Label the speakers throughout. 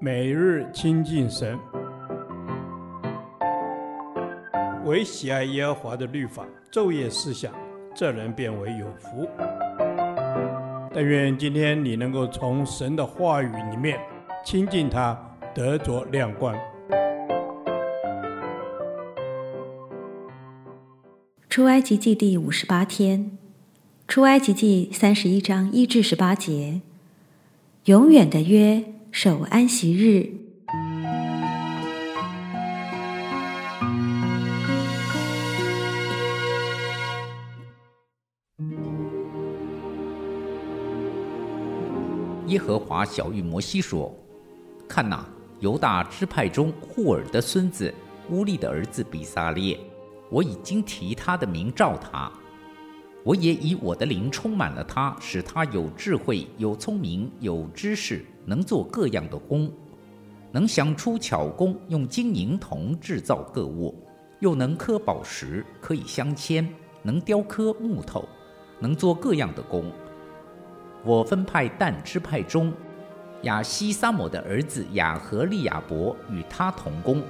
Speaker 1: 每日亲近神，唯喜爱耶和华的律法，昼夜思想，这人便为有福。但愿今天你能够从神的话语里面亲近他，得着亮光。
Speaker 2: 出埃及记第五十八天，出埃及记三十一章一至十八节，永远的约。守安息日。
Speaker 3: 耶和华晓諭摩西说：“看哪，犹大支派中户尔的孙子乌利的儿子比撒列，我已经提他的名召他。我也以我的灵充满了他，使他有智慧、有聪明、有知识。”能做各样的工，能想出巧工，用金银铜制造各物，又能刻宝石，可以镶嵌，能雕刻木头，能做各样的工。我分派但支派中亚希撒抹的儿子亚和利亚伯与他同工，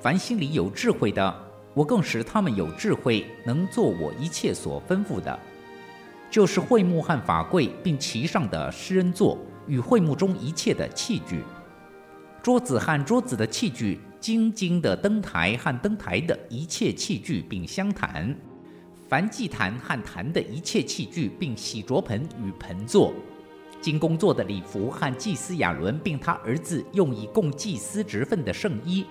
Speaker 3: 凡心里有智慧的，我更使他们有智慧，能做我一切所吩咐的，就是会幕和法柜，并其上的施恩座。与会幕中一切的器具，桌子和桌子的器具，金金的灯台和灯台的一切器具，并香坛，凡祭坛和坛的一切器具，并洗濯盆与盆座，金工作的礼服和祭司亚伦并他儿子用以供祭司职分的圣衣，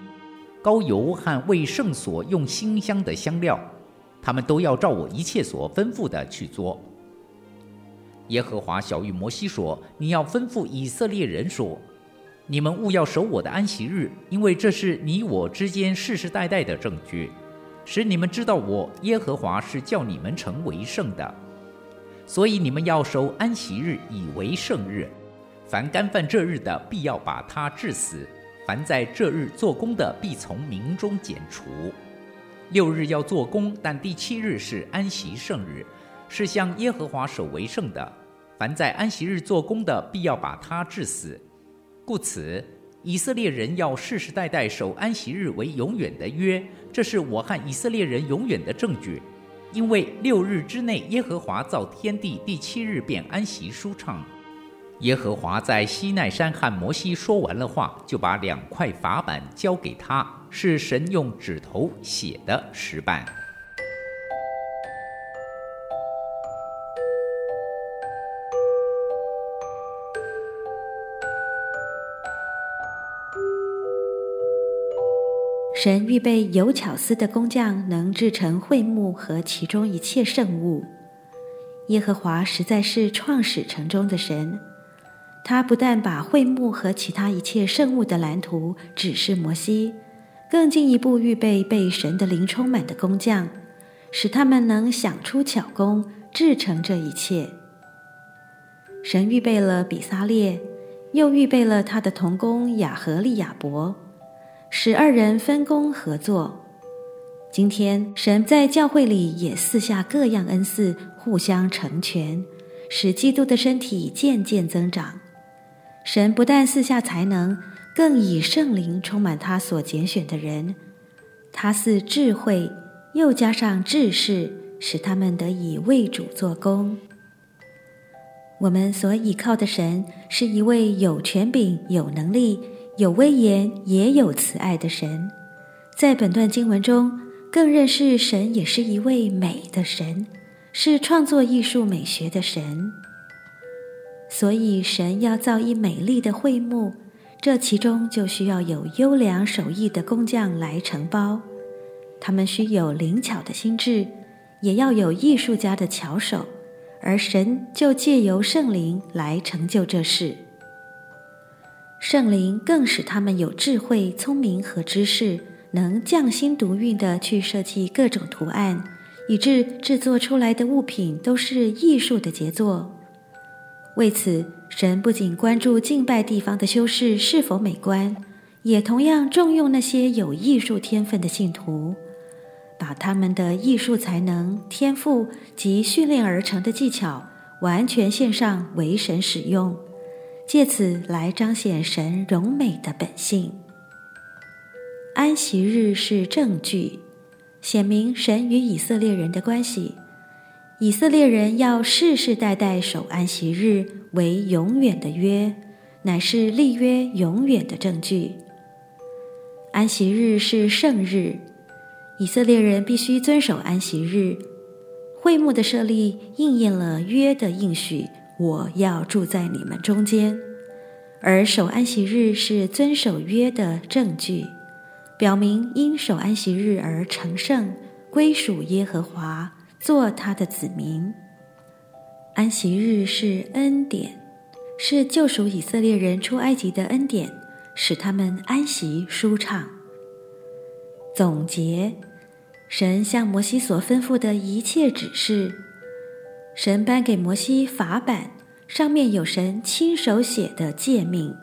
Speaker 3: 膏油和为圣所用馨香的香料，他们都要照我一切所吩咐的去做。耶和华晓諭摩西说：“你要吩咐以色列人说，你们务要守我的安息日，因为这是你我之间世世代代的证据，使你们知道我耶和华是叫你们成为圣的。所以你们要守安息日，以为圣日。凡干犯这日的，必要把他治死；凡在这日做工的，必从民中剪除。六日要做工，但第七日是安息圣日，是向耶和华守为圣的。”凡在安息日做工的，必要把他治死。故此，以色列人要世世代代守安息日为永远的约，这是我和以色列人永远的证据。因为六日之内，耶和华造天地，第七日便安息舒畅。耶和华在西奈山和摩西说完了话，就把两块法版交给他，是神用指头写的石版。
Speaker 2: 神预备有巧思的工匠，能制成会幕和其中一切圣物。耶和华实在是创始成终的神，他不但把会幕和其他一切圣物的蓝图指示摩西，更进一步预备被神的灵充满的工匠，使他们能想出巧工，制成这一切。神预备了比撒列，又预备了他的同工雅和利亚伯。使二人分工合作。今天，神在教会里也四下各样恩赐，互相成全，使基督的身体渐渐增长。神不但四下才能，更以圣灵充满他所拣选的人。他赐智慧，又加上知识，使他们得以为主做工。我们所倚靠的神是一位有权柄、有能力。有威严也有慈爱的神，在本段经文中，更认识神也是一位美的神，是创作艺术美学的神。所以，神要造一美丽的会幕，这其中就需要有优良手艺的工匠来承包。他们需有灵巧的心智，也要有艺术家的巧手，而神就借由圣灵来成就这事。圣灵更使他们有智慧、聪明和知识，能匠心独运地去设计各种图案，以致制作出来的物品都是艺术的杰作。为此，神不仅关注敬拜地方的修饰是否美观，也同样重用那些有艺术天分的信徒，把他们的艺术才能、天赋及训练而成的技巧完全献上为神使用。借此来彰显神荣美的本性。安息日是证据，显明神与以色列人的关系。以色列人要世世代代守安息日为永远的约，乃是立约永远的证据。安息日是圣日，以色列人必须遵守安息日。会幕的设立应验了约的应许，我要住在你们中间。而守安息日是遵守约的证据，表明因守安息日而成圣，归属耶和华。做他的子民，安息日是恩典，是救赎以色列人出埃及的恩典，使他们安息舒畅。总结，神向摩西所吩咐的一切指示，神颁给摩西法版，上面有神亲手写的诫命。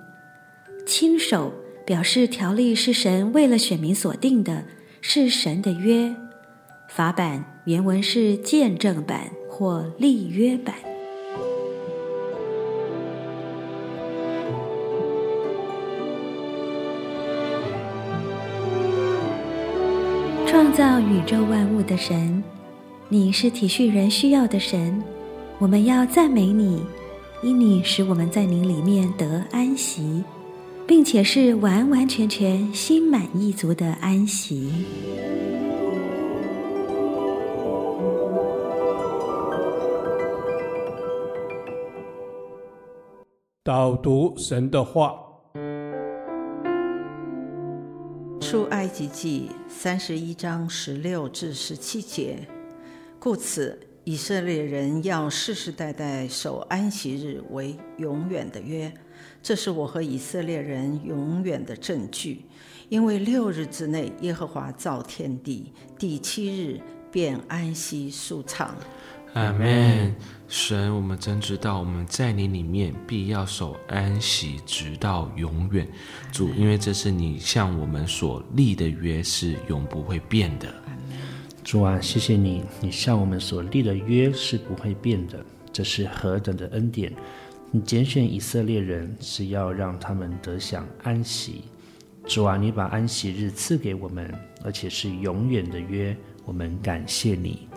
Speaker 2: 亲手表示条例是神为了选民所定的，是神的约。法版原文是见证版或立约版。创造宇宙万物的神，你是体恤人需要的神，我们要赞美你，因你使我们在你里面得安息，并且是完完全全、心满意足的安息。
Speaker 1: 导读神的话，
Speaker 4: 出埃及记三十一章十六至十七节。故此，以色列人要世世代代守安息日为永远的约，这是我和以色列人永远的证据。因为六日之内，耶和华造天地，第七日便安息舒畅。
Speaker 5: 阿门。神，我们真知道我们在你里面必要守安息，直到永远。主，因为这是你向我们所立的约，是永不会变的。
Speaker 6: 主啊，谢谢你，你向我们所立的约是不会变的。这是何等的恩典！你拣选以色列人是要让他们得享安息。主啊，你把安息日赐给我们，而且是永远的约，我们感谢你。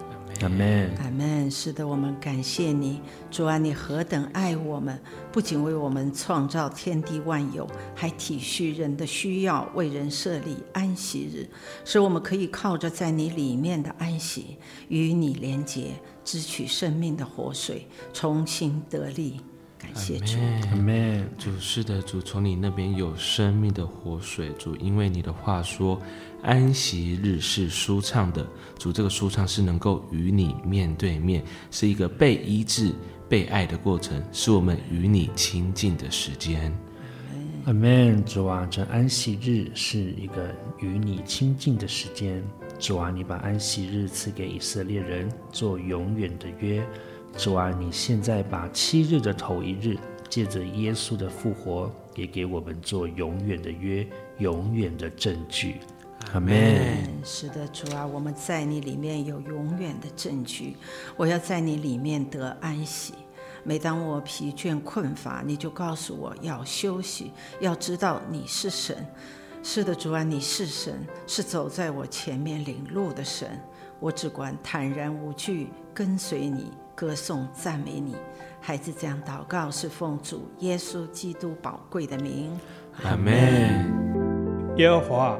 Speaker 6: 阿门，
Speaker 4: 阿门。是的，我们感谢你，主啊，你何等爱我们！不仅为我们创造天地万有，还体恤人的需要，为人设立安息日，使我们可以靠着在你里面的安息，与你连结，支取生命的活水，重新得力。感谢主，
Speaker 5: 阿门。主是的，主从你那边有生命的活水，主因为你的话说，安息日是舒畅的。主这个舒畅是能够与你面对面，是一个被医治、被爱的过程，是我们与你亲近的时间。
Speaker 6: 阿门。主啊，这安息日是一个与你亲近的时间。主啊，你把安息日赐给以色列人做永远的约。主啊，你现在把七日的头一日，借着耶稣的复活，也给我们做永远的约，永远的证据。阿门。
Speaker 4: 是的，主啊，我们在你里面有永远的证据。我要在你里面得安息。每当我疲倦困乏，你就告诉我要休息，要知道你是神。是的，主啊，你是神，是走在我前面领路的神。我只管坦然无惧跟随你。歌颂赞美你，孩子这样祷告是奉主耶稣基督宝贵的名，
Speaker 5: 阿门。
Speaker 1: 耶和华，